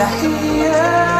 I hear